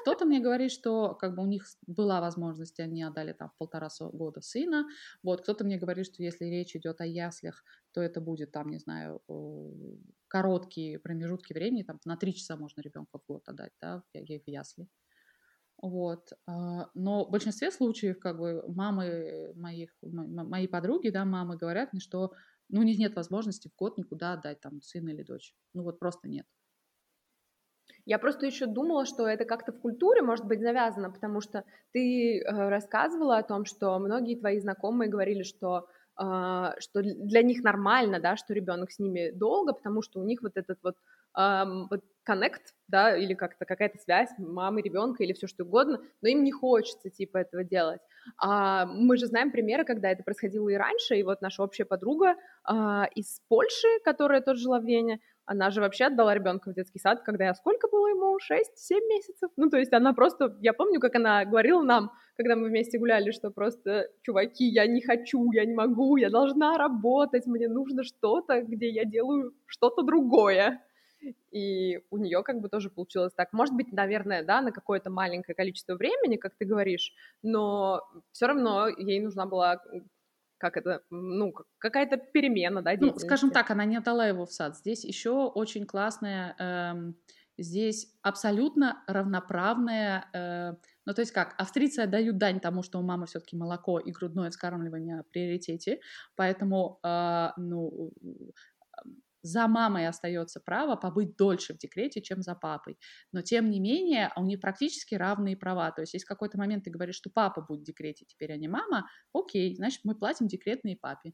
Кто-то, мне говорит, что как бы у них была возможность, они отдали там полтора года сына. Вот. Кто-то мне говорит, что если речь идет о яслях, то это будет там, не знаю, э, короткие промежутки времени, там на три часа можно ребенка в год отдать, да, в ясли. Вот. А, но в большинстве случаев, как бы, мамы моих, мои подруги, да, мамы говорят мне, что ну, у них нет возможности в год никуда отдать там сына или дочь. Ну, вот просто нет. Я просто еще думала, что это как-то в культуре может быть завязано, потому что ты э, рассказывала о том, что многие твои знакомые говорили, что что для них нормально, да, что ребенок с ними долго, потому что у них вот этот вот вот коннект, да, или как-то какая-то связь мамы, ребенка или все что угодно, но им не хочется, типа, этого делать. А мы же знаем примеры, когда это происходило и раньше, и вот наша общая подруга а, из Польши, которая тоже жила в Вене, она же вообще отдала ребенка в детский сад, когда я сколько было ему? 6-7 месяцев? Ну, то есть она просто, я помню, как она говорила нам, когда мы вместе гуляли, что просто, чуваки, я не хочу, я не могу, я должна работать, мне нужно что-то, где я делаю что-то другое и у нее как бы тоже получилось так. Может быть, наверное, да, на какое-то маленькое количество времени, как ты говоришь, но все равно ей нужна была как это, ну, какая-то перемена, да, Ну, скажем так, она не отдала его в сад. Здесь еще очень классная, эм, здесь абсолютно равноправная, э, ну, то есть как, австрийцы отдают дань тому, что у мамы все-таки молоко и грудное вскармливание в приоритете, поэтому, э, ну, за мамой остается право побыть дольше в декрете, чем за папой. Но тем не менее, у них практически равные права. То есть, если в какой-то момент ты говоришь, что папа будет в декрете теперь, а не мама, окей, значит, мы платим декретные папе.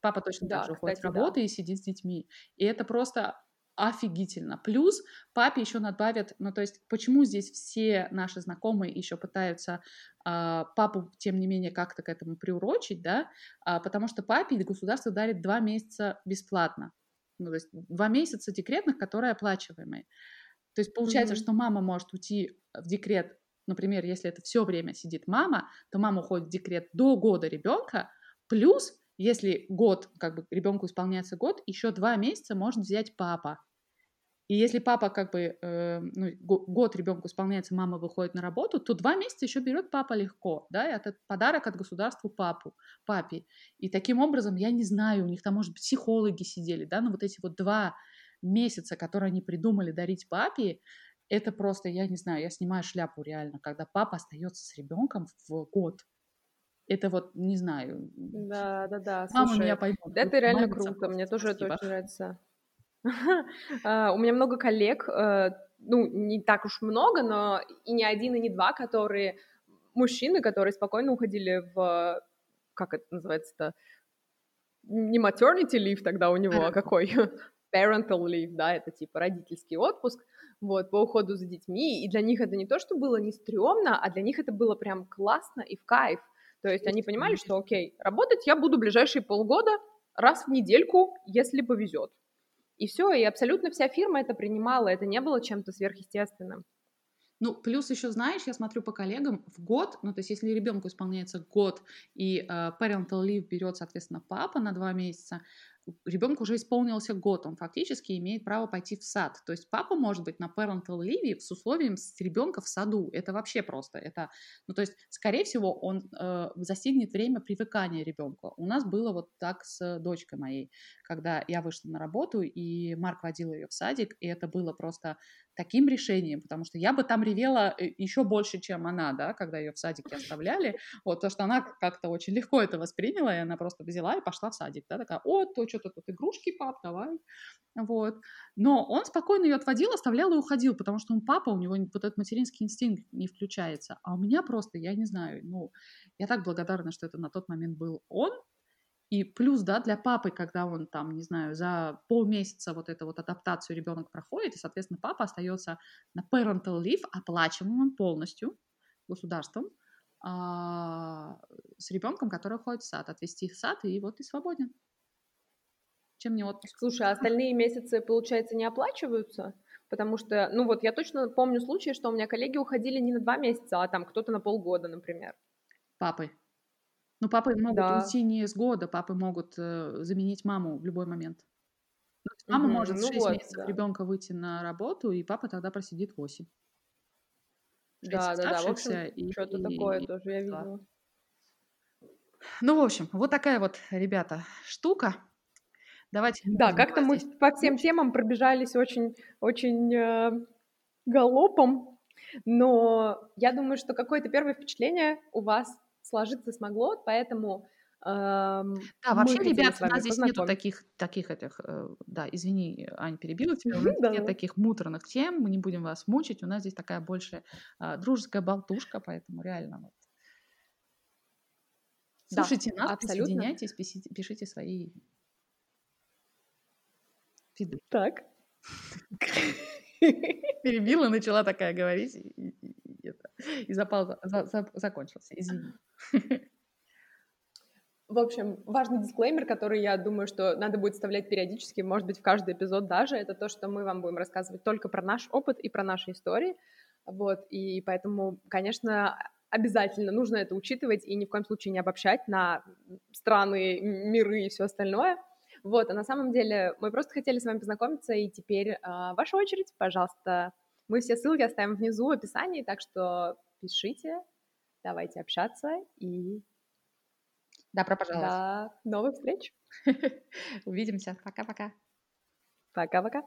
Папа точно да, так же уходит с работы да. и сидит с детьми. И это просто офигительно. Плюс папе еще надбавят, ну то есть почему здесь все наши знакомые еще пытаются э, папу, тем не менее, как-то к этому приурочить, да, э, потому что папе государство дарит два месяца бесплатно ну, то есть два месяца декретных, которые оплачиваемые. То есть получается, mm-hmm. что мама может уйти в декрет, например, если это все время сидит мама, то мама уходит в декрет до года ребенка, плюс если год, как бы ребенку исполняется год, еще два месяца может взять папа. И если папа как бы э, ну, год ребенку исполняется, мама выходит на работу, то два месяца еще берет папа легко, да, и это подарок от государства папу, папе. И таким образом, я не знаю, у них там, может быть, психологи сидели, да, но вот эти вот два месяца, которые они придумали дарить папе, это просто, я не знаю, я снимаю шляпу реально, когда папа остается с ребенком в год. Это вот, не знаю. Да, да, да. Мама Слушай, меня поймет. Это реально круто, мне тоже это очень нравится. А, у меня много коллег, э, ну, не так уж много, но и не один, и не два, которые мужчины, которые спокойно уходили в, как это называется-то, не maternity leave тогда у него, а какой? Parental leave, да, это типа родительский отпуск, вот, по уходу за детьми, и для них это не то, что было не стрёмно, а для них это было прям классно и в кайф, то есть они понимали, что, окей, работать я буду ближайшие полгода раз в недельку, если повезет, и все, и абсолютно вся фирма это принимала, это не было чем-то сверхъестественным. Ну, плюс еще, знаешь, я смотрю по коллегам, в год, ну, то есть если ребенку исполняется год, и э, parental leave берет, соответственно, папа на два месяца, ребенку уже исполнился год, он фактически имеет право пойти в сад. То есть папа может быть на parental leave с условием с ребенка в саду. Это вообще просто. Это, ну, то есть, скорее всего, он э, застигнет время привыкания ребенка. У нас было вот так с дочкой моей, когда я вышла на работу, и Марк водил ее в садик, и это было просто таким решением, потому что я бы там ревела э, еще больше, чем она, да, когда ее в садике оставляли, вот, то, что она как-то очень легко это восприняла, и она просто взяла и пошла в садик, да, такая, о, то что-то тут игрушки, пап, давай, вот, но он спокойно ее отводил, оставлял и уходил, потому что он папа, у него вот этот материнский инстинкт не включается, а у меня просто, я не знаю, ну, я так благодарна, что это на тот момент был он, и плюс, да, для папы, когда он там, не знаю, за полмесяца вот эту вот адаптацию ребенок проходит, и, соответственно, папа остается на parental leave, оплачиваемым полностью государством, а, с ребенком, который ходит в сад, отвести их в сад, и вот ты свободен. Чем не отпуск. Слушай, а остальные месяцы, получается, не оплачиваются? Потому что, ну вот, я точно помню случаи, что у меня коллеги уходили не на два месяца, а там кто-то на полгода, например. Папы. Ну, папы могут да. уйти не с года, папы могут э, заменить маму в любой момент. Мама угу, может ну 6 вот, месяцев да. ребенка выйти на работу, и папа тогда просидит 8. Да, да, да, в общем, и, что-то и, такое и, тоже я видела. Ну, в общем, вот такая вот, ребята, штука. Давайте. Да, как-то мы по всем темам пробежались очень, очень э, галопом, но я думаю, что какое-то первое впечатление у вас сложиться смогло, поэтому Эм, да, вообще, ребят, у нас здесь нету таких, таких этих, э, да, извини, Ань, перебила тебя, у нас да. нет таких муторных тем, мы не будем вас мучить, у нас здесь такая больше э, дружеская болтушка, поэтому реально вот. Слушайте да, нас, абсолютно. присоединяйтесь, пишите, пишите свои фиды. Так. Перебила, начала такая говорить, и, и запал за, за, закончился, извини. В общем, важный дисклеймер, который я думаю, что надо будет вставлять периодически, может быть, в каждый эпизод даже, это то, что мы вам будем рассказывать только про наш опыт и про наши истории. Вот, и поэтому, конечно, обязательно нужно это учитывать и ни в коем случае не обобщать на страны, миры и все остальное. Вот, а на самом деле мы просто хотели с вами познакомиться, и теперь э, ваша очередь, пожалуйста. Мы все ссылки оставим внизу в описании, так что пишите, давайте общаться и Добро пожаловать. До новых встреч. Увидимся. Пока-пока. Пока-пока.